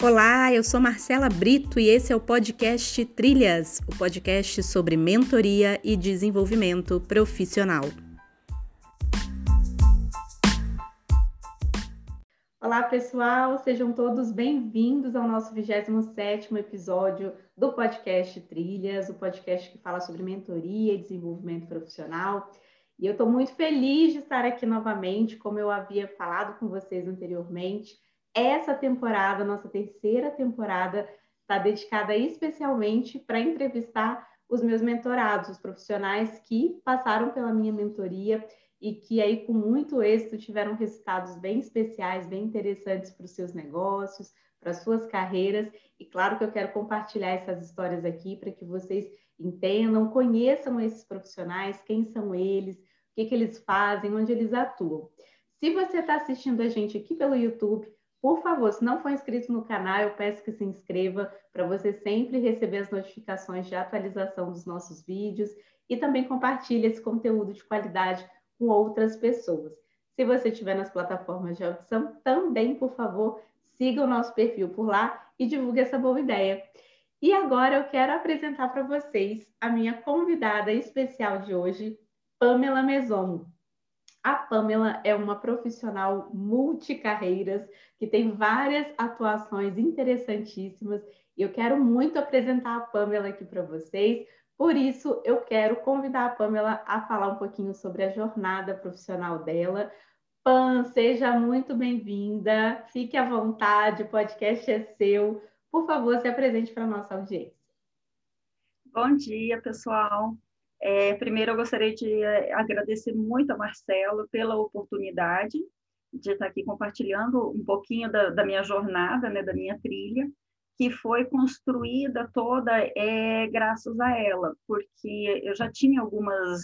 Olá, eu sou Marcela Brito e esse é o podcast Trilhas, o podcast sobre mentoria e desenvolvimento profissional. Olá, pessoal, sejam todos bem-vindos ao nosso 27º episódio do podcast Trilhas, o podcast que fala sobre mentoria e desenvolvimento profissional. E eu estou muito feliz de estar aqui novamente, como eu havia falado com vocês anteriormente. Essa temporada, nossa terceira temporada, está dedicada especialmente para entrevistar os meus mentorados, os profissionais que passaram pela minha mentoria e que aí com muito êxito tiveram resultados bem especiais, bem interessantes para os seus negócios, para as suas carreiras. E claro que eu quero compartilhar essas histórias aqui para que vocês entendam, conheçam esses profissionais, quem são eles, o que, que eles fazem, onde eles atuam. Se você está assistindo a gente aqui pelo YouTube, por favor, se não for inscrito no canal, eu peço que se inscreva para você sempre receber as notificações de atualização dos nossos vídeos e também compartilhe esse conteúdo de qualidade com outras pessoas. Se você estiver nas plataformas de audição, também, por favor, siga o nosso perfil por lá e divulgue essa boa ideia. E agora eu quero apresentar para vocês a minha convidada especial de hoje, Pamela Mesomo. A Pamela é uma profissional multicarreiras que tem várias atuações interessantíssimas e eu quero muito apresentar a Pamela aqui para vocês. Por isso, eu quero convidar a Pamela a falar um pouquinho sobre a jornada profissional dela. Pam, seja muito bem-vinda. Fique à vontade, o podcast é seu. Por favor, se apresente para a nossa audiência. Bom dia, pessoal. É, primeiro, eu gostaria de é, agradecer muito a Marcelo pela oportunidade de estar aqui compartilhando um pouquinho da, da minha jornada, né, da minha trilha, que foi construída toda é, graças a ela, porque eu já tinha algumas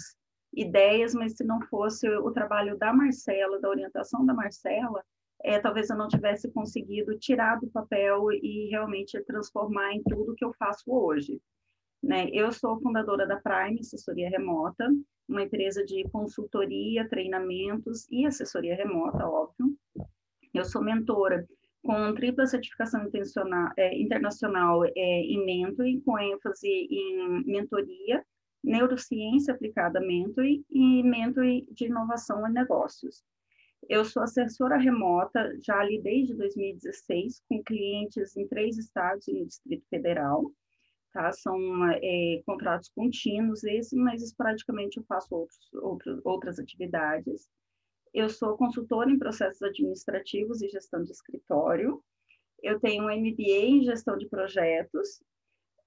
ideias, mas se não fosse o trabalho da Marcela, da orientação da Marcela, é, talvez eu não tivesse conseguido tirar do papel e realmente transformar em tudo que eu faço hoje. Né? Eu sou fundadora da Prime Assessoria Remota, uma empresa de consultoria, treinamentos e assessoria remota, óbvio. Eu sou mentora com tripla certificação é, internacional é, em mentoring, com ênfase em mentoria, neurociência aplicada mentoring e mentoring de inovação em negócios. Eu sou assessora remota já ali desde 2016, com clientes em três estados e no Distrito Federal tá? São é, contratos contínuos, esse, mas esporadicamente eu faço outros, outros, outras atividades. Eu sou consultora em processos administrativos e gestão de escritório. Eu tenho um MBA em gestão de projetos.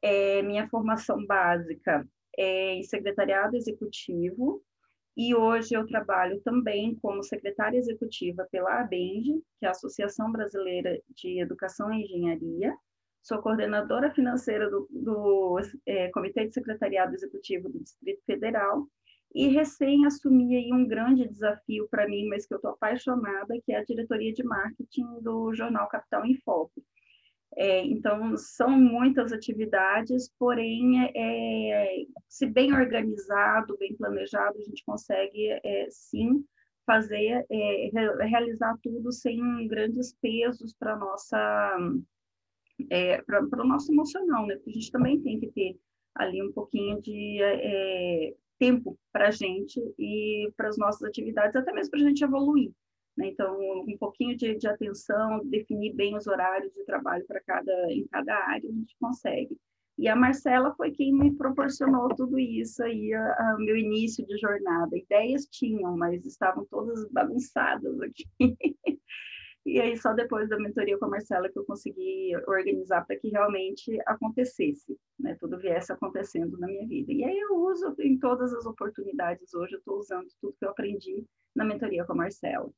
É, minha formação básica é em secretariado executivo. E hoje eu trabalho também como secretária executiva pela ABENGE, que é a Associação Brasileira de Educação e Engenharia sou coordenadora financeira do, do é, Comitê de Secretariado Executivo do Distrito Federal e recém assumi um grande desafio para mim, mas que eu estou apaixonada, que é a diretoria de marketing do jornal Capital em Foco. É, então, são muitas atividades, porém, é, se bem organizado, bem planejado, a gente consegue, é, sim, fazer, é, realizar tudo sem grandes pesos para nossa é, para o nosso emocional, né? Porque a gente também tem que ter ali um pouquinho de é, tempo para a gente e para as nossas atividades, até mesmo para a gente evoluir. Né? Então, um pouquinho de, de, atenção, definir bem os horários de trabalho para cada em cada área, a gente consegue. E a Marcela foi quem me proporcionou tudo isso aí, o meu início de jornada. Ideias tinham, mas estavam todas bagunçadas aqui. E aí, só depois da mentoria com a Marcela que eu consegui organizar para que realmente acontecesse, né? Tudo viesse acontecendo na minha vida. E aí, eu uso em todas as oportunidades hoje, eu estou usando tudo que eu aprendi na mentoria com a Marcela.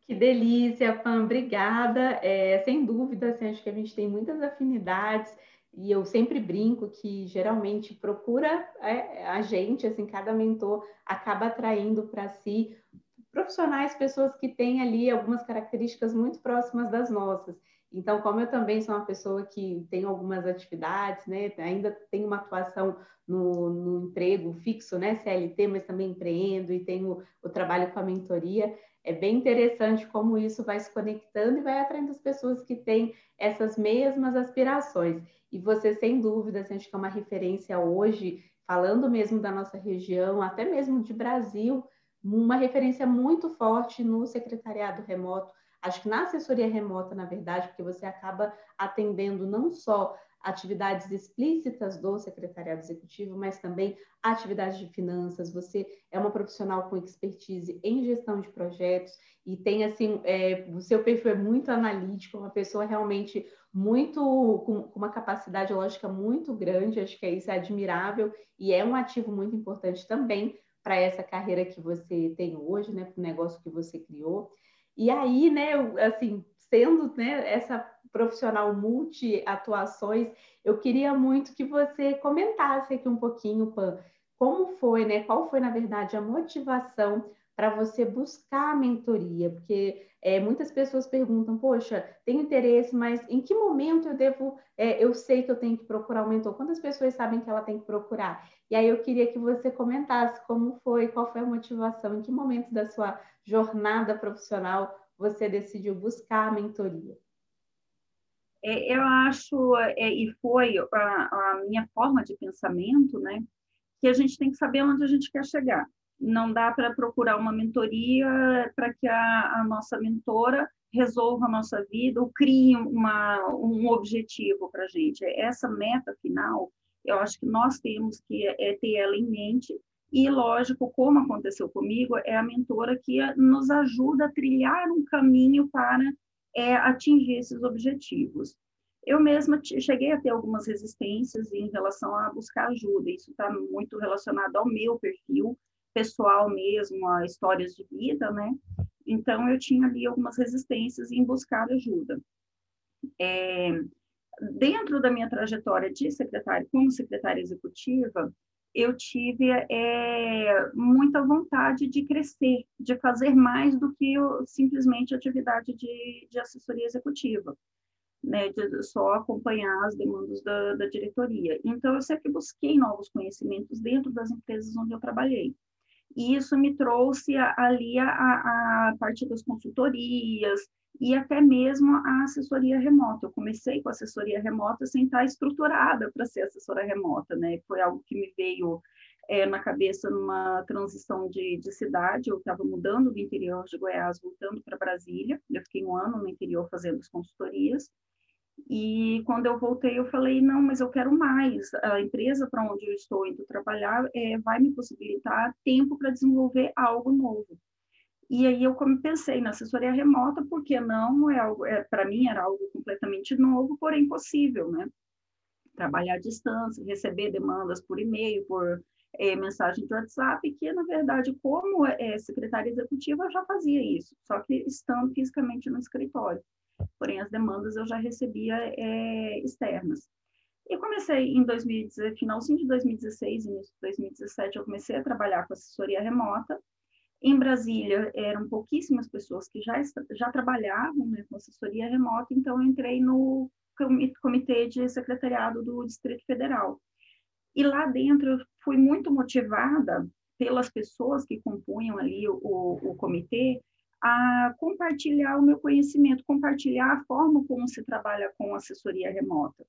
Que delícia, Pam, obrigada. É, sem dúvida, assim, acho que a gente tem muitas afinidades e eu sempre brinco que geralmente procura é, a gente, assim, cada mentor acaba atraindo para si profissionais, pessoas que têm ali algumas características muito próximas das nossas. Então, como eu também sou uma pessoa que tem algumas atividades, né, ainda tenho uma atuação no, no emprego fixo, né, CLT, mas também empreendo e tenho o trabalho com a mentoria, é bem interessante como isso vai se conectando e vai atraindo as pessoas que têm essas mesmas aspirações. E você, sem dúvida, acho que é uma referência hoje, falando mesmo da nossa região, até mesmo de Brasil, uma referência muito forte no secretariado remoto. Acho que na assessoria remota, na verdade, porque você acaba atendendo não só atividades explícitas do secretariado executivo, mas também atividades de finanças. Você é uma profissional com expertise em gestão de projetos e tem assim, é, o seu perfil é muito analítico, uma pessoa realmente muito com, com uma capacidade lógica muito grande. Acho que isso é admirável e é um ativo muito importante também para essa carreira que você tem hoje, né, para o negócio que você criou. E aí, né, assim, sendo né, essa profissional multi-atuações, eu queria muito que você comentasse aqui um pouquinho, Pan, como foi, né? Qual foi, na verdade, a motivação para você buscar a mentoria? Porque é, muitas pessoas perguntam, poxa, tenho interesse, mas em que momento eu devo, é, eu sei que eu tenho que procurar um mentor? Quantas pessoas sabem que ela tem que procurar? E aí eu queria que você comentasse como foi, qual foi a motivação, em que momento da sua jornada profissional você decidiu buscar a mentoria? É, eu acho, é, e foi a, a, minha forma de pensamento, né, que a gente tem que saber onde a gente quer chegar. Não dá para procurar uma mentoria para que a, a, nossa mentora resolva a nossa vida ou crie uma, um objetivo para a gente. Essa meta final, eu acho que nós temos que é, ter ela em mente e, lógico, como aconteceu comigo, é a mentora que nos ajuda a trilhar um caminho para é atingir esses objetivos. Eu mesma cheguei a ter algumas resistências em relação a buscar ajuda, isso está muito relacionado ao meu perfil pessoal mesmo, a histórias de vida, né? Então, eu tinha ali algumas resistências em buscar ajuda. É, dentro da minha trajetória de secretária, como secretária executiva, eu tive é, muita vontade de crescer, de fazer mais do que eu, simplesmente atividade de, de assessoria executiva, né, de só acompanhar as demandas da, da diretoria. Então, eu sempre busquei novos conhecimentos dentro das empresas onde eu trabalhei. E isso me trouxe ali a, a parte das consultorias, e até mesmo a assessoria remota. Eu comecei com assessoria remota sem estar estruturada para ser assessora remota, né? Foi algo que me veio é, na cabeça numa transição de, de cidade. Eu estava mudando do interior de Goiás, voltando para Brasília. Eu fiquei um ano no interior fazendo as consultorias. E quando eu voltei, eu falei: não, mas eu quero mais. A empresa para onde eu estou indo trabalhar é, vai me possibilitar tempo para desenvolver algo novo. E aí eu pensei na assessoria remota, porque não é algo, é, para mim era algo completamente novo, porém possível, né? Trabalhar à distância, receber demandas por e-mail, por é, mensagem de WhatsApp, que na verdade, como é, secretária executiva, eu já fazia isso, só que estando fisicamente no escritório. Porém, as demandas eu já recebia é, externas. E comecei em 2016, finalzinho de 2016, início de 2017, eu comecei a trabalhar com assessoria remota, em Brasília, eram pouquíssimas pessoas que já, já trabalhavam né, com assessoria remota, então eu entrei no comitê de secretariado do Distrito Federal. E lá dentro eu fui muito motivada pelas pessoas que compunham ali o, o comitê a compartilhar o meu conhecimento, compartilhar a forma como se trabalha com assessoria remota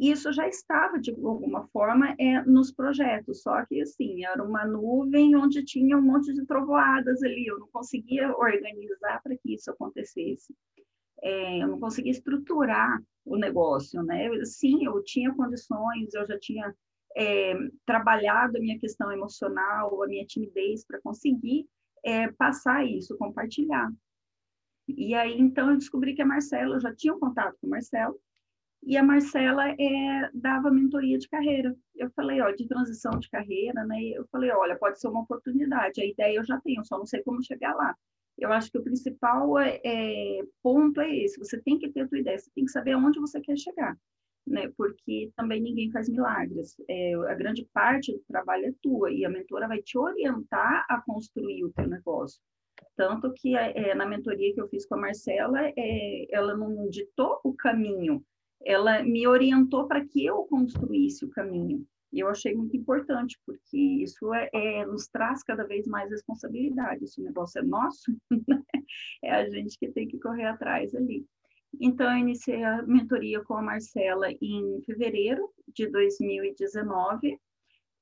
isso já estava, de alguma forma, é, nos projetos, só que, assim, era uma nuvem onde tinha um monte de trovoadas ali, eu não conseguia organizar para que isso acontecesse. É, eu não conseguia estruturar o negócio, né? Sim, eu tinha condições, eu já tinha é, trabalhado a minha questão emocional, a minha timidez para conseguir é, passar isso, compartilhar. E aí, então, eu descobri que a Marcela, eu já tinha um contato com o Marcelo, e a Marcela é, dava mentoria de carreira. Eu falei, ó, de transição de carreira, né? Eu falei, olha, pode ser uma oportunidade. A ideia eu já tenho, só não sei como chegar lá. Eu acho que o principal é, é, ponto é esse. Você tem que ter a tua ideia, você tem que saber aonde você quer chegar, né? Porque também ninguém faz milagres. É, a grande parte do trabalho é tua e a mentora vai te orientar a construir o teu negócio. Tanto que é, na mentoria que eu fiz com a Marcela, é, ela não ditou o caminho, ela me orientou para que eu construísse o caminho. E eu achei muito importante, porque isso é, é, nos traz cada vez mais responsabilidade. Se o negócio é nosso, né? é a gente que tem que correr atrás ali. Então, eu iniciei a mentoria com a Marcela em fevereiro de 2019.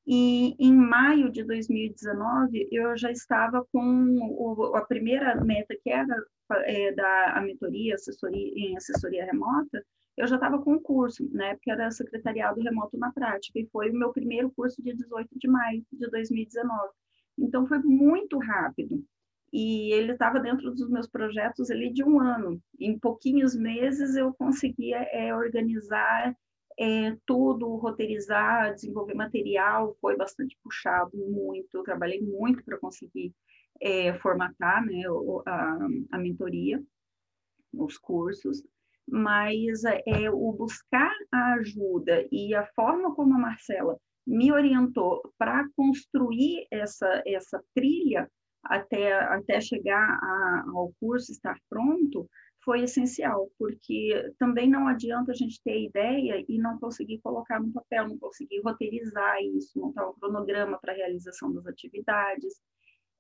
E em maio de 2019, eu já estava com o, a primeira meta, que era é, da a mentoria assessoria, em assessoria remota, eu já estava com o curso, né, porque era secretariado remoto na prática, e foi o meu primeiro curso dia 18 de maio de 2019. Então, foi muito rápido. E ele estava dentro dos meus projetos ali de um ano. Em pouquinhos meses, eu conseguia é, organizar é, tudo, roteirizar, desenvolver material, foi bastante puxado, muito, eu trabalhei muito para conseguir é, formatar né, a, a mentoria, os cursos, mas é, o buscar a ajuda e a forma como a Marcela me orientou para construir essa, essa trilha até, até chegar a, ao curso estar pronto, foi essencial, porque também não adianta a gente ter ideia e não conseguir colocar no papel, não conseguir roteirizar isso, montar um cronograma para a realização das atividades.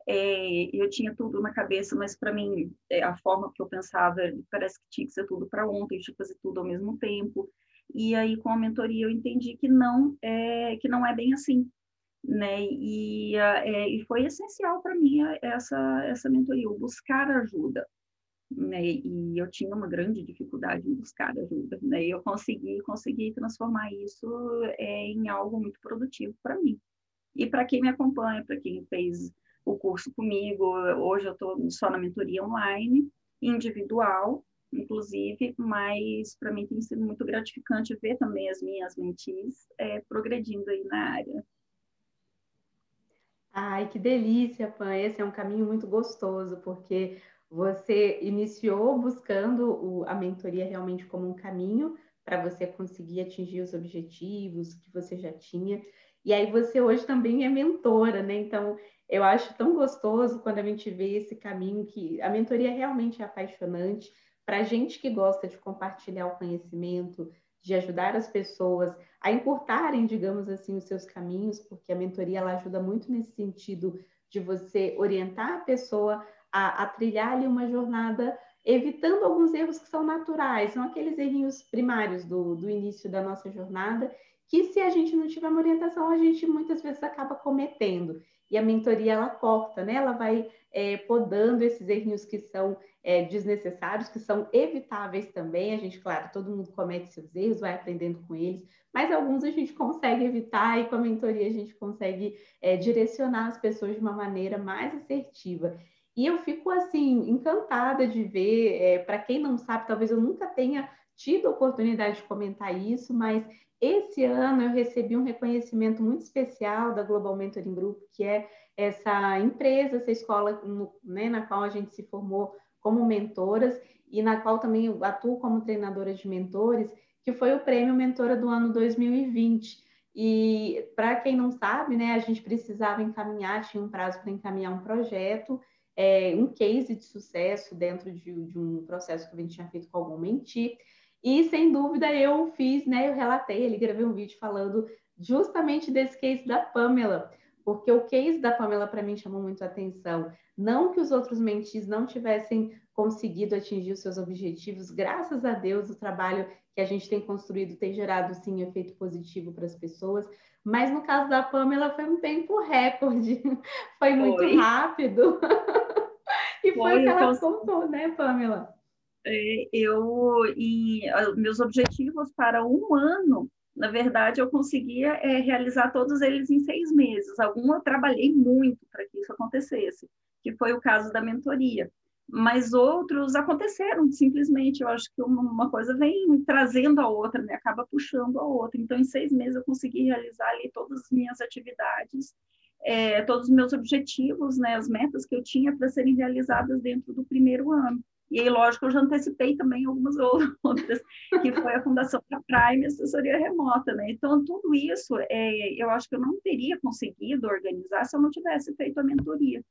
É, eu tinha tudo na cabeça, mas para mim, é, a forma que eu pensava, parece que tinha que ser tudo para ontem, tinha que fazer tudo ao mesmo tempo. E aí, com a mentoria, eu entendi que não é, que não é bem assim. Né? E, é, e foi essencial para mim essa, essa mentoria, o buscar ajuda. Né? E eu tinha uma grande dificuldade em buscar ajuda, né? E eu consegui, consegui transformar isso é, em algo muito produtivo para mim. E para quem me acompanha, para quem fez o curso comigo. Hoje eu estou só na mentoria online, individual, inclusive, mas para mim tem sido muito gratificante ver também as minhas mentis é, progredindo aí na área. Ai, que delícia, Pan. Esse é um caminho muito gostoso, porque você iniciou buscando o, a mentoria realmente como um caminho para você conseguir atingir os objetivos que você já tinha. E aí você hoje também é mentora, né? Então, eu acho tão gostoso quando a gente vê esse caminho que a mentoria realmente é apaixonante para gente que gosta de compartilhar o conhecimento, de ajudar as pessoas a encurtarem, digamos assim, os seus caminhos, porque a mentoria ela ajuda muito nesse sentido de você orientar a pessoa a, a trilhar ali uma jornada evitando alguns erros que são naturais, são aqueles errinhos primários do, do início da nossa jornada, que se a gente não tiver uma orientação, a gente muitas vezes acaba cometendo e a mentoria ela corta, né? Ela vai é, podando esses errinhos que são é, desnecessários, que são evitáveis também. A gente, claro, todo mundo comete seus erros, vai aprendendo com eles, mas alguns a gente consegue evitar e com a mentoria a gente consegue é, direcionar as pessoas de uma maneira mais assertiva. E eu fico assim encantada de ver, é, para quem não sabe, talvez eu nunca tenha tido a oportunidade de comentar isso, mas esse ano eu recebi um reconhecimento muito especial da Global Mentoring Group, que é essa empresa, essa escola né, na qual a gente se formou como mentoras e na qual também atuo como treinadora de mentores, que foi o prêmio Mentora do ano 2020. E para quem não sabe, né, a gente precisava encaminhar, tinha um prazo para encaminhar um projeto, é, um case de sucesso dentro de, de, um processo que a gente tinha feito com algum mentir. E sem dúvida eu fiz, né? Eu relatei, ele gravei um vídeo falando justamente desse case da Pamela, porque o case da Pamela para mim chamou muito a atenção. Não que os outros mentis não tivessem conseguido atingir os seus objetivos, graças a Deus o trabalho que a gente tem construído tem gerado sim efeito positivo para as pessoas, mas no caso da Pamela foi um tempo recorde, foi muito foi. rápido. e foi, foi o que ela então... contou, né, Pamela? É, eu e meus objetivos para um ano, na verdade, eu conseguia é, realizar todos eles em seis meses. Algum eu trabalhei muito para que isso acontecesse, que foi o caso da mentoria. Mas outros aconteceram simplesmente. Eu acho que uma coisa vem trazendo a outra, né? acaba puxando a outra. Então, em seis meses, eu consegui realizar ali todas as minhas atividades é, todos os meus objetivos, né, as metas que eu tinha para serem realizadas dentro do primeiro ano. E aí, lógico, eu já antecipei também algumas outras, que foi a Fundação da Prime Assessoria Remota, né? Então, tudo isso, é, eu acho que eu não teria conseguido organizar se eu não tivesse feito a mentoria,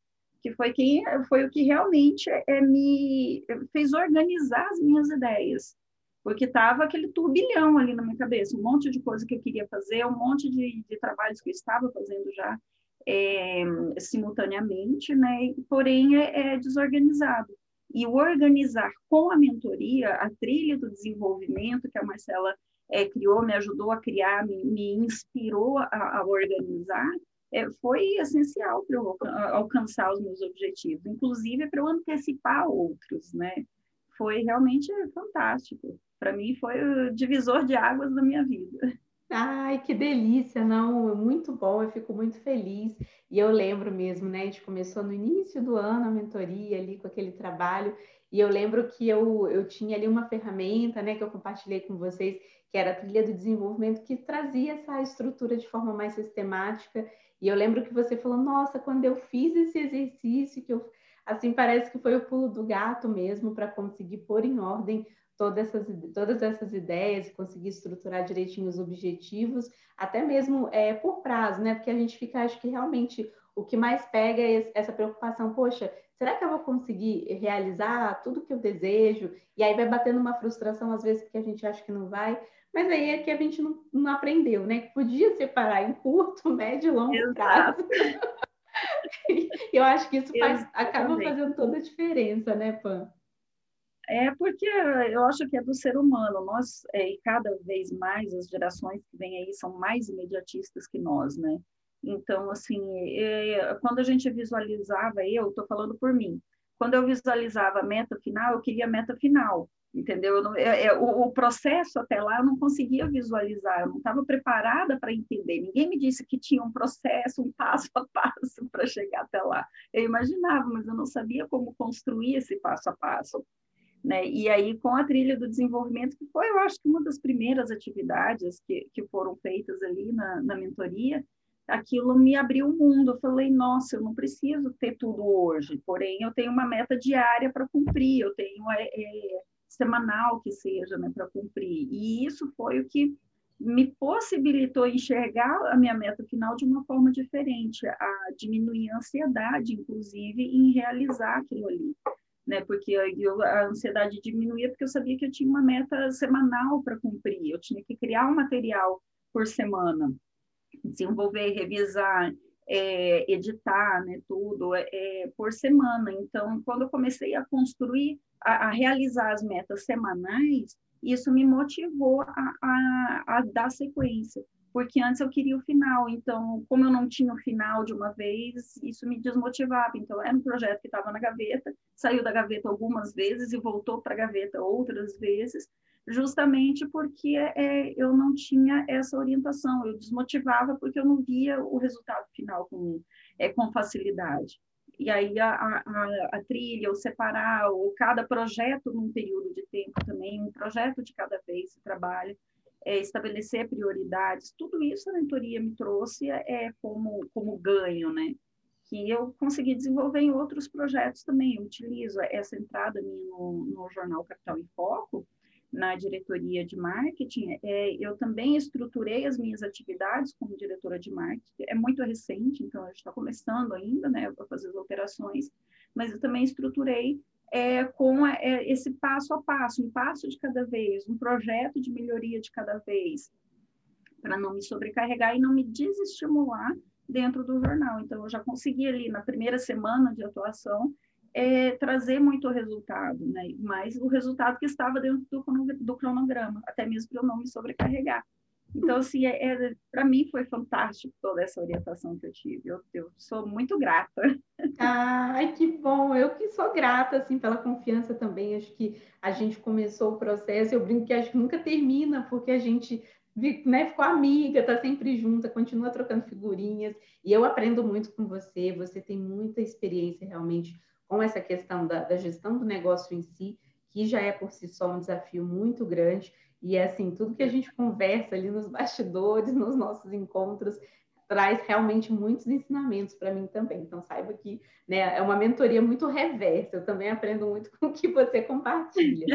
que foi quem foi o que realmente é, me fez organizar as minhas ideias, porque estava aquele turbilhão ali na minha cabeça, um monte de coisa que eu queria fazer, um monte de, de trabalhos que eu estava fazendo já é, simultaneamente, né? Porém é, é desorganizado. E organizar com a mentoria, a trilha do desenvolvimento que a Marcela é, criou, me ajudou a criar, me, me inspirou a, a organizar, é, foi essencial para eu alcançar os meus objetivos, inclusive para eu antecipar outros, né? Foi realmente fantástico. Para mim foi o divisor de águas da minha vida. Ai, que delícia, não, muito bom, eu fico muito feliz. E eu lembro mesmo, né? A gente começou no início do ano a mentoria ali com aquele trabalho, e eu lembro que eu, eu tinha ali uma ferramenta, né, que eu compartilhei com vocês, que era a trilha do desenvolvimento, que trazia essa estrutura de forma mais sistemática. E eu lembro que você falou, nossa, quando eu fiz esse exercício, que eu assim parece que foi o pulo do gato mesmo para conseguir pôr em ordem todas essas, todas essas ideias, conseguir estruturar direitinho os objetivos, até mesmo é, por prazo, né? Porque a gente fica, acho que realmente o que mais pega é essa preocupação, poxa, será que eu vou conseguir realizar tudo que eu desejo? E aí vai batendo uma frustração, às vezes, porque a gente acha que não vai, mas aí é que a gente não, não aprendeu, né? Que podia separar em curto, médio e longo Exato. prazo. eu acho que isso faz, acaba fazendo toda a diferença, né, Pan? É porque eu acho que é do ser humano. Nós, é, e cada vez mais as gerações que vêm aí são mais imediatistas que nós, né? Então, assim, é, quando a gente visualizava, eu estou falando por mim, quando eu visualizava a meta final, eu queria a meta final, entendeu? Não, é, é, o, o, processo até lá eu não conseguia visualizar, eu não estava preparada para entender. Ninguém me disse que tinha um processo, um passo a passo para chegar até lá. Eu imaginava, mas eu não sabia como construir esse passo a passo. Né? E aí, com a trilha do desenvolvimento, que foi, eu acho que uma das primeiras atividades que, que foram feitas ali na, na mentoria, aquilo me abriu o um mundo. Eu falei, nossa, eu não preciso ter tudo hoje, porém, eu tenho uma meta diária para cumprir, eu tenho é, é, semanal que seja né, para cumprir. E isso foi o que me possibilitou enxergar a minha meta final de uma forma diferente, a diminuir a ansiedade, inclusive, em realizar aquilo ali né? Porque eu, a ansiedade diminuía porque eu sabia que eu tinha uma meta semanal para cumprir. Eu tinha que criar um material por semana, desenvolver, revisar, é, editar, né? Tudo é, é, por semana. Então, quando eu comecei a construir, a, a realizar as metas semanais, isso me motivou a, a, a dar sequência porque antes eu queria o final, então, como eu não tinha o final de uma vez, isso me desmotivava. Então, era um projeto que estava na gaveta, saiu da gaveta algumas vezes e voltou para a gaveta outras vezes, justamente porque é, eu não tinha essa orientação, eu desmotivava porque eu não via o resultado final com, é, com facilidade. E aí a, a, a trilha, o separar, ou cada projeto num período de tempo também, um projeto de cada vez se trabalha, é, estabelecer prioridades, tudo isso a mentoria me trouxe é, como, como ganho, né? Que eu consegui desenvolver em outros projetos também. Eu utilizo essa entrada minha no, no jornal Capital em Foco, na diretoria de marketing, é, eu também estruturei as minhas atividades como diretora de marketing. É muito recente, então a gente está começando ainda, né, para fazer as operações, mas eu também estruturei é, com é, esse passo a passo, um passo de cada vez, um projeto de melhoria de cada vez, para não me sobrecarregar e não me desestimular dentro do jornal. Então, eu já consegui ali na primeira semana de atuação é, trazer muito resultado, né? Mas o resultado que estava dentro do, do cronograma, até mesmo para eu não me sobrecarregar. Então, assim, é, é para mim foi fantástico toda essa orientação que eu tive. Eu, eu sou muito grata. Ai, que bom! Eu que sou grata, assim, pela confiança também. Acho que a gente começou o processo, eu brinco que acho que nunca termina, porque a gente né, ficou amiga, tá sempre junta, continua trocando figurinhas. E eu aprendo muito com você, você tem muita experiência realmente com essa questão da, da gestão do negócio em si, que já é por si só um desafio muito grande. E é assim, tudo que a gente conversa ali nos bastidores, nos nossos encontros, traz realmente muitos ensinamentos para mim também. Então, saiba que né, é uma mentoria muito reversa. Eu também aprendo muito com o que você compartilha.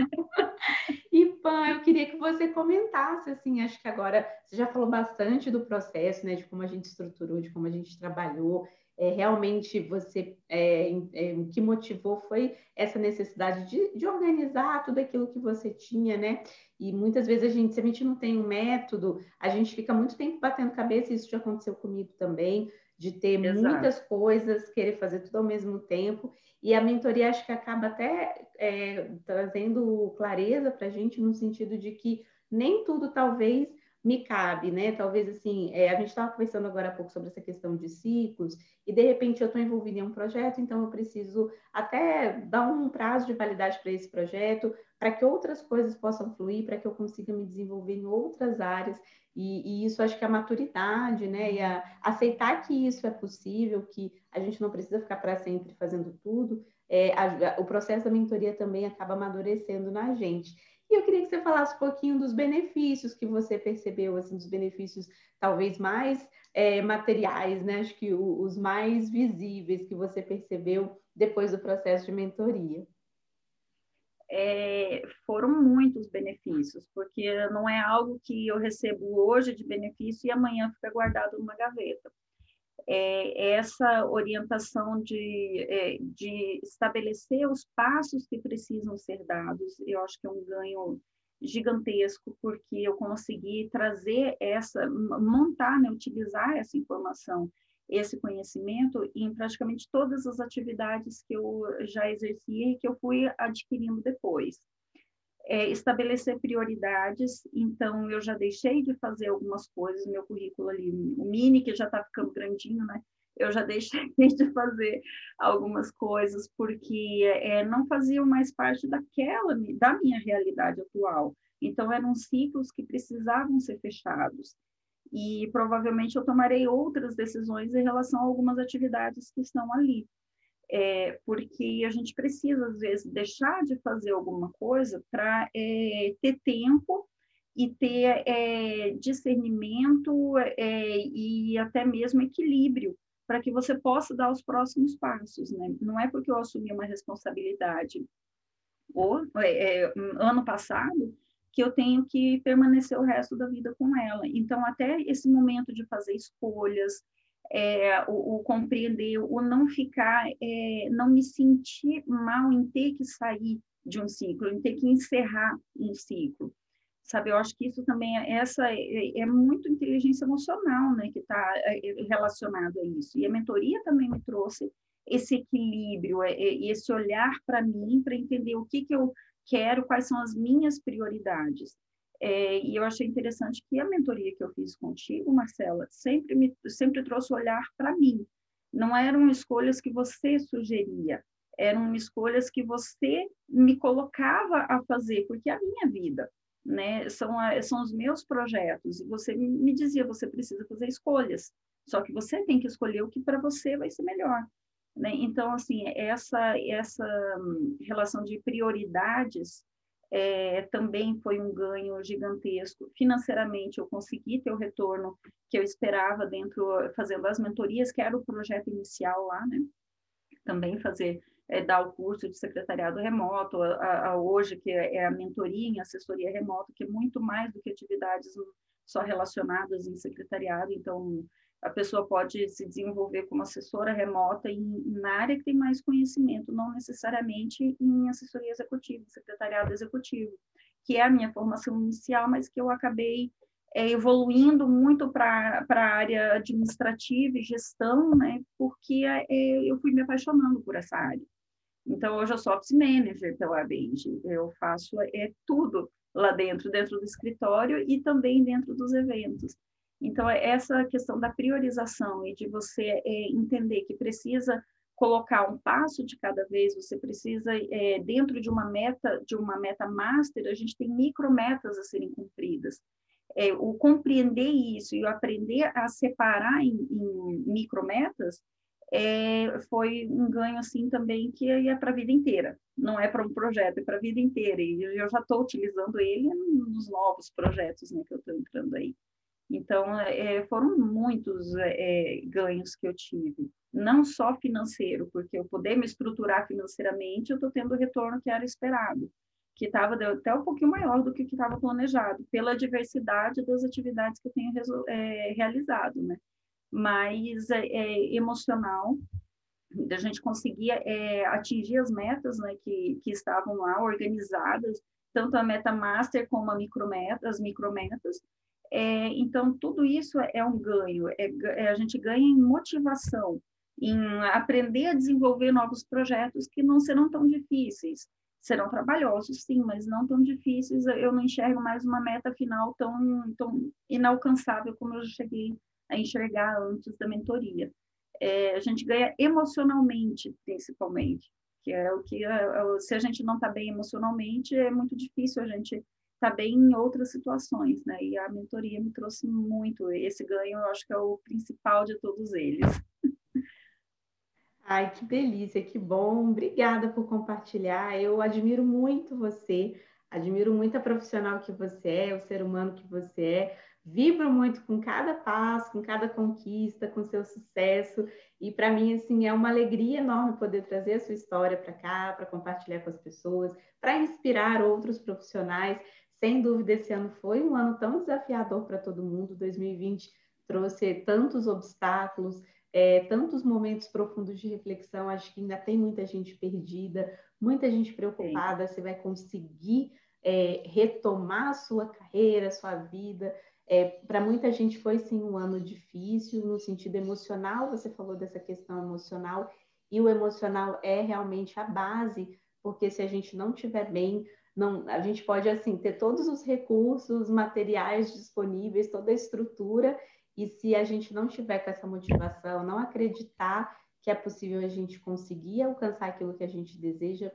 e, Pan, eu queria que você comentasse, assim, acho que agora você já falou bastante do processo, né, de como a gente estruturou, de como a gente trabalhou. É, realmente você é, é, o que motivou foi essa necessidade de, de, organizar tudo aquilo que você tinha, né? E muitas vezes a gente, se a gente não tem um método, a gente fica muito tempo batendo cabeça, isso já aconteceu comigo também, de ter Exato. muitas coisas, querer fazer tudo ao mesmo tempo. E a mentoria acho que acaba até é, trazendo clareza para a gente no sentido de que nem tudo talvez me cabe, né? Talvez assim, é, a gente estava conversando agora há pouco sobre essa questão de ciclos, e de repente eu estou envolvida em um projeto, então eu preciso até dar um prazo de validade para esse projeto, para que outras coisas possam fluir, para que eu consiga me desenvolver em outras áreas. E, e, isso acho que é a maturidade, né? E a, aceitar que isso é possível, que a gente não precisa ficar para sempre fazendo tudo. É, a, o processo da mentoria também acaba amadurecendo na gente. E eu queria que você falasse um pouquinho dos benefícios que você percebeu, assim, dos benefícios talvez mais é, materiais, né? Acho que o, os mais visíveis que você percebeu depois do processo de mentoria. É, foram muitos benefícios, porque não é algo que eu recebo hoje de benefício e amanhã fica guardado numa gaveta é, essa orientação de, é, de estabelecer os passos que precisam ser dados, eu acho que é um ganho gigantesco, porque eu consegui trazer essa, montar, né, utilizar essa informação, esse conhecimento em praticamente todas as atividades que eu já exercia e que eu fui adquirindo depois é, estabelecer prioridades. Então, eu já deixei de fazer algumas coisas, meu currículo ali, o mini, que já está ficando grandinho, né? Eu já deixei de fazer algumas coisas porque é, não faziam mais parte daquela, da minha realidade atual. Então, eram ciclos que precisavam ser fechados. E provavelmente eu tomarei outras decisões em relação a algumas atividades que estão ali é, porque a gente precisa, às vezes, deixar de fazer alguma coisa para é, ter tempo e ter é, discernimento é, e até mesmo equilíbrio para que você possa dar os próximos passos, né? Não é porque eu assumi uma responsabilidade ou é, é, ano passado que eu tenho que permanecer o resto da vida com ela. Então, até esse momento de fazer escolhas, é, o, o, compreender, o não ficar, é, não me sentir mal em ter que sair de um ciclo, em ter que encerrar um ciclo. Sabe, eu acho que isso também, é, essa é, é muito inteligência emocional, né, que está é, relacionado a isso. E a mentoria também me trouxe esse equilíbrio, é, esse olhar para mim, para entender o que, que eu quero, quais são as minhas prioridades. É, e eu achei interessante que a mentoria que eu fiz contigo, Marcela, sempre me sempre trouxe olhar para mim. Não eram escolhas que você sugeria, eram escolhas que você me colocava a fazer, porque é a minha vida, né? São, são os meus projetos. E você me dizia, você precisa fazer escolhas. Só que você tem que escolher o que para você vai ser melhor. Né? Então, assim, essa, essa hum, relação de prioridades é, também foi um ganho gigantesco. Financeiramente, eu consegui ter o retorno que eu esperava dentro, fazendo as mentorias, que era o projeto inicial lá, né? Também fazer, é, dar o curso de secretariado remoto, a, a, hoje, que é, é a mentoria em assessoria remota, que é muito mais do que atividades só relacionadas em secretariado, então a pessoa pode se desenvolver como assessora remota em, na área que tem mais conhecimento, não necessariamente em assessoria executiva, secretariado executivo, que é a minha formação inicial, mas que eu acabei é, evoluindo muito para a área administrativa e gestão, né, porque é, eu fui me apaixonando por essa área. Então, hoje eu sou Office Manager pela Abend, eu faço é, tudo lá dentro, dentro do escritório e também dentro dos eventos. Então, é essa questão da priorização e de você é, entender que precisa colocar um passo de cada vez, você precisa, é, dentro de uma meta, de uma meta master, a gente tem micrometas a serem cumpridas. É, o compreender isso e o aprender a separar em, em micrometas é, foi um ganho assim também que é para a vida inteira. Não é para um projeto, é para a vida inteira. E eu já estou utilizando ele nos novos projetos né, que eu estou entrando aí. Então, é, foram muitos é, ganhos que eu tive, não só financeiro, porque eu poder me estruturar financeiramente, eu estou tendo o retorno que era esperado, que estava até um pouquinho maior do que estava planejado, pela diversidade das atividades que eu tenho é, realizado, né? mas é, é emocional, da gente conseguir é, atingir as metas né, que, que estavam lá organizadas, tanto a meta master como a micrometa, as micrometas. É, então, tudo isso é um ganho, é, é, a gente ganha em motivação, em aprender a desenvolver novos projetos que não serão tão difíceis. Serão trabalhosos, sim, mas não tão difíceis. Eu não enxergo mais uma meta final tão, tão inalcançável como eu cheguei a enxergar antes da mentoria. É, a gente ganha emocionalmente, principalmente, que é o que, é, é se a gente não está bem emocionalmente, é muito difícil a gente estar tá em outras situações, né? E a mentoria me trouxe muito esse ganho, eu acho que é o principal de todos eles. Ai, que delícia, que bom. Obrigada por compartilhar. Eu admiro muito você, admiro muito a profissional que você é, o ser humano que você é. Vibro muito com cada passo, com cada conquista, com seu sucesso. E para mim, assim, é uma alegria enorme poder trazer a sua história para cá, para compartilhar com as pessoas, para inspirar outros profissionais. Sem dúvida, esse ano foi um ano tão desafiador para todo mundo. 2020 trouxe tantos obstáculos, é, tantos momentos profundos de reflexão, acho que ainda tem muita gente perdida, muita gente preocupada Sim. se vai conseguir é, retomar a sua carreira, a sua vida. É, Para muita gente foi sim um ano difícil no sentido emocional, você falou dessa questão emocional, e o emocional é realmente a base, porque se a gente não estiver bem, não, a gente pode assim ter todos os recursos materiais disponíveis, toda a estrutura, e se a gente não tiver com essa motivação, não acreditar que é possível a gente conseguir alcançar aquilo que a gente deseja,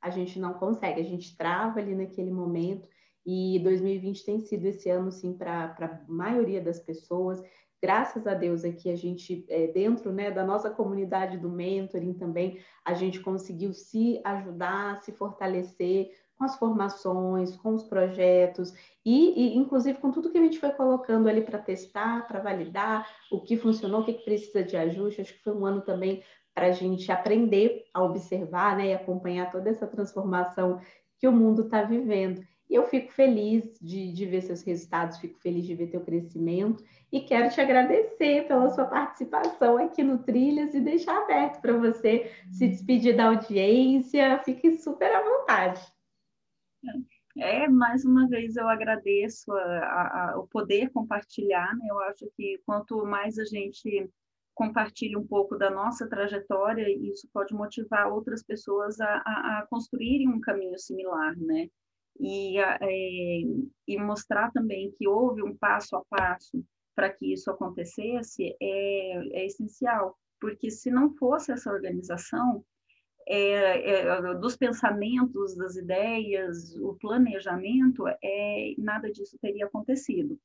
a gente não consegue, a gente trava ali naquele momento. E 2020 tem sido esse ano, sim, para a maioria das pessoas. Graças a Deus aqui a gente, é, dentro né, da nossa comunidade do mentoring também, a gente conseguiu se ajudar, se fortalecer, com as formações, com os projetos e, e inclusive com tudo que a gente foi colocando ali para testar, para validar o que funcionou, o que, precisa de ajuste. Acho que foi um ano também para a gente aprender a observar né, e acompanhar toda essa transformação que o mundo está vivendo. E eu fico feliz de, de, ver seus resultados, fico feliz de ver teu crescimento e quero te agradecer pela sua participação aqui no Trilhas e deixar aberto para você se despedir da audiência. Fique super à vontade. É, mais uma vez eu agradeço a, a, o poder compartilhar, né? Eu acho que quanto mais a gente compartilha um pouco da nossa trajetória, isso pode motivar outras pessoas a, a, a construírem um caminho similar, né? E, é, e mostrar também que houve um passo a passo para que isso acontecesse é, é essencial, porque se não fosse essa organização, é, é, dos pensamentos, das ideias, o planejamento, é, nada disso teria acontecido.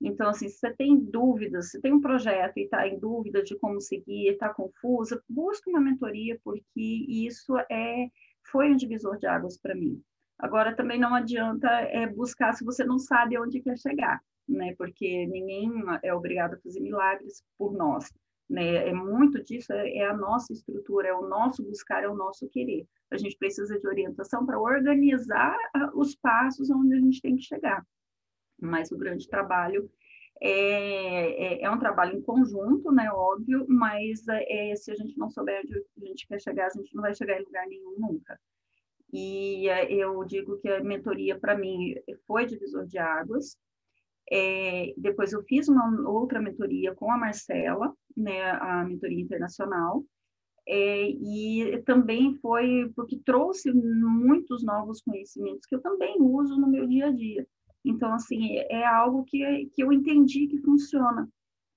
Então, assim, se você tem dúvidas, se tem um projeto e está em dúvida de como seguir, está confusa, busque uma mentoria, porque isso é, foi um divisor de águas para mim. Agora, também não adianta é, buscar se você não sabe onde quer chegar, né? Porque ninguém é obrigado a fazer milagres por nós. Né? É muito disso, é, é a nossa estrutura, é o nosso buscar, é o nosso querer. A gente precisa de orientação para organizar ah, os passos onde a gente tem que chegar. Mas o grande trabalho é, é, é, um trabalho em conjunto, né, óbvio, mas é, se a gente não souber onde a gente quer chegar, a gente não vai chegar em lugar nenhum nunca. E é, eu digo que a mentoria, para mim, foi divisor de águas, é, depois eu fiz uma outra mentoria com a Marcela, né, a mentoria internacional, é, e também foi porque trouxe muitos novos conhecimentos que eu também uso no meu dia a dia. Então, assim, é, algo que, que eu entendi que funciona,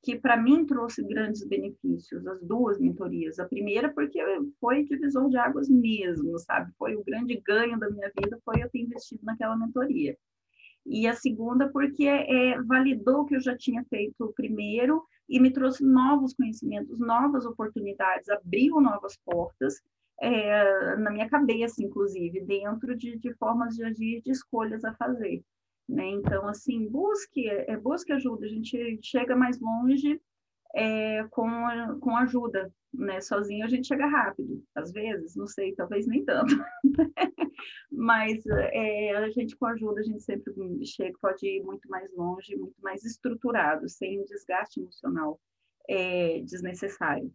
que para mim trouxe grandes benefícios, as duas mentorias. A primeira porque foi divisor de águas mesmo, sabe? Foi o grande ganho da minha vida, foi eu ter investido naquela mentoria e a segunda porque é, validou o que eu já tinha feito primeiro e me trouxe novos conhecimentos, novas oportunidades, abriu novas portas é, na minha cabeça, inclusive, dentro de, de, formas de agir, de escolhas a fazer. Né? Então, assim, busque, é, busque ajuda, a gente chega mais longe é, com, com ajuda, né? Sozinho a gente chega rápido, às vezes, não sei, talvez nem tanto. Mas é, a gente com ajuda, a gente sempre chega, pode ir muito mais longe, muito mais estruturado, sem um desgaste emocional é, desnecessário.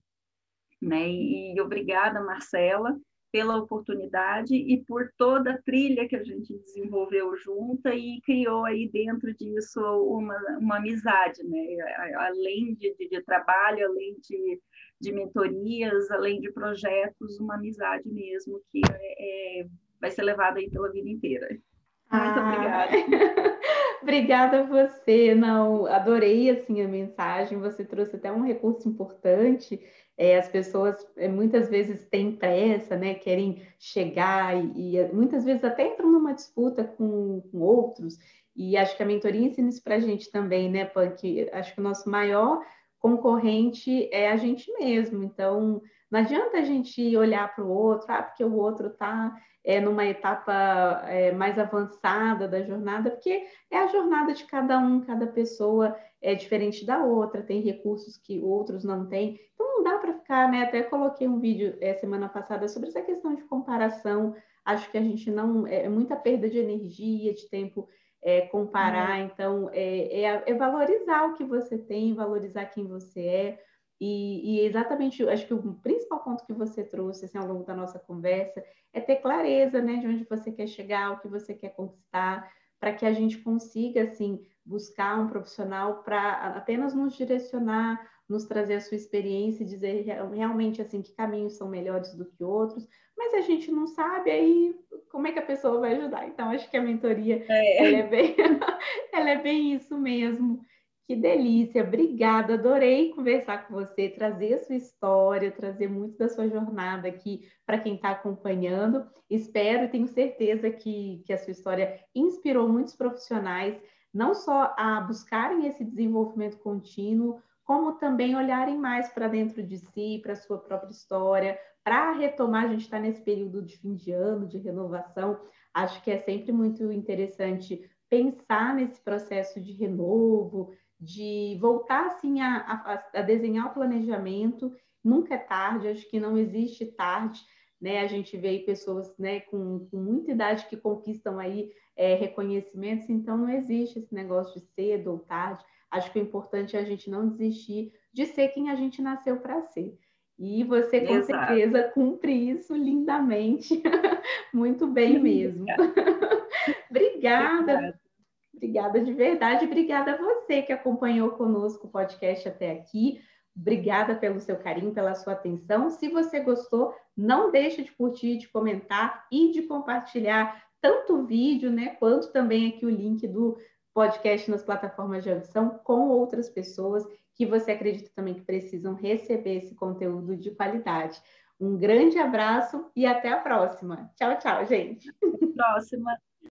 Né? E, e obrigada, Marcela, pela oportunidade e por toda a trilha que a gente desenvolveu junta e criou aí dentro disso uma, uma amizade, né? Além de, de, de trabalho, além de, de mentorias, além de projetos, uma amizade mesmo que é, é, vai ser levada aí pela vida inteira. Muito ah, obrigada. obrigada a você. Não, adorei assim a mensagem. Você trouxe até um recurso importante é, as pessoas é, muitas vezes têm pressa, né? Querem chegar e, e muitas vezes até entram numa disputa com, com outros. E acho que a mentoria ensina isso para a gente também, né, Punk? Acho que o nosso maior concorrente é a gente mesmo. Então, não adianta a gente olhar para o outro, ah, porque o outro está é, numa etapa é, mais avançada da jornada, porque é a jornada de cada um, cada pessoa é diferente da outra, tem recursos que outros não têm. Então não dá para ficar, né? Até coloquei um vídeo é, semana passada sobre essa questão de comparação. Acho que a gente não é, é muita perda de energia, de tempo é, comparar. Uhum. Então é, é, é, valorizar o que você tem, valorizar quem você é. E, e, exatamente, acho que o principal ponto que você trouxe assim, ao longo da nossa conversa é ter clareza, né, de onde você quer chegar, o que você quer conquistar, para que a gente consiga, assim, buscar um profissional para apenas nos direcionar, nos trazer a sua experiência e dizer realmente assim que caminhos são melhores do que outros, mas a gente não sabe aí como é que a pessoa vai ajudar. Então acho que a mentoria é. Ela, é bem, ela é bem isso mesmo. Que delícia, obrigada, adorei conversar com você, trazer a sua história, trazer muito da sua jornada aqui para quem está acompanhando. Espero e tenho certeza que, que a sua história inspirou muitos profissionais não só a buscarem esse desenvolvimento contínuo, como também olharem mais para dentro de si, para a sua própria história, para retomar. A gente está nesse período de fim de ano, de renovação. Acho que é sempre muito interessante pensar nesse processo de renovo, de voltar assim a, a, a desenhar o planejamento. Nunca é tarde, acho que não existe tarde. Né? A gente vê pessoas né, com, com muita idade que conquistam aí é, reconhecimentos, então não existe esse negócio de cedo ou tarde. Acho que o importante é a gente não desistir de ser quem a gente nasceu para ser. E você, com Exato. certeza, cumpre isso lindamente, muito bem mesmo. Obrigada. Obrigada de verdade. Obrigada a você que acompanhou conosco o podcast até aqui. Obrigada pelo seu carinho, pela sua atenção. Se você gostou, não deixe de curtir, de comentar e de compartilhar tanto o vídeo, né, quanto também aqui o link do podcast nas plataformas de audição com outras pessoas que você acredita também que precisam receber esse conteúdo de qualidade. Um grande abraço e até a próxima. Tchau, tchau, gente. Até a próxima.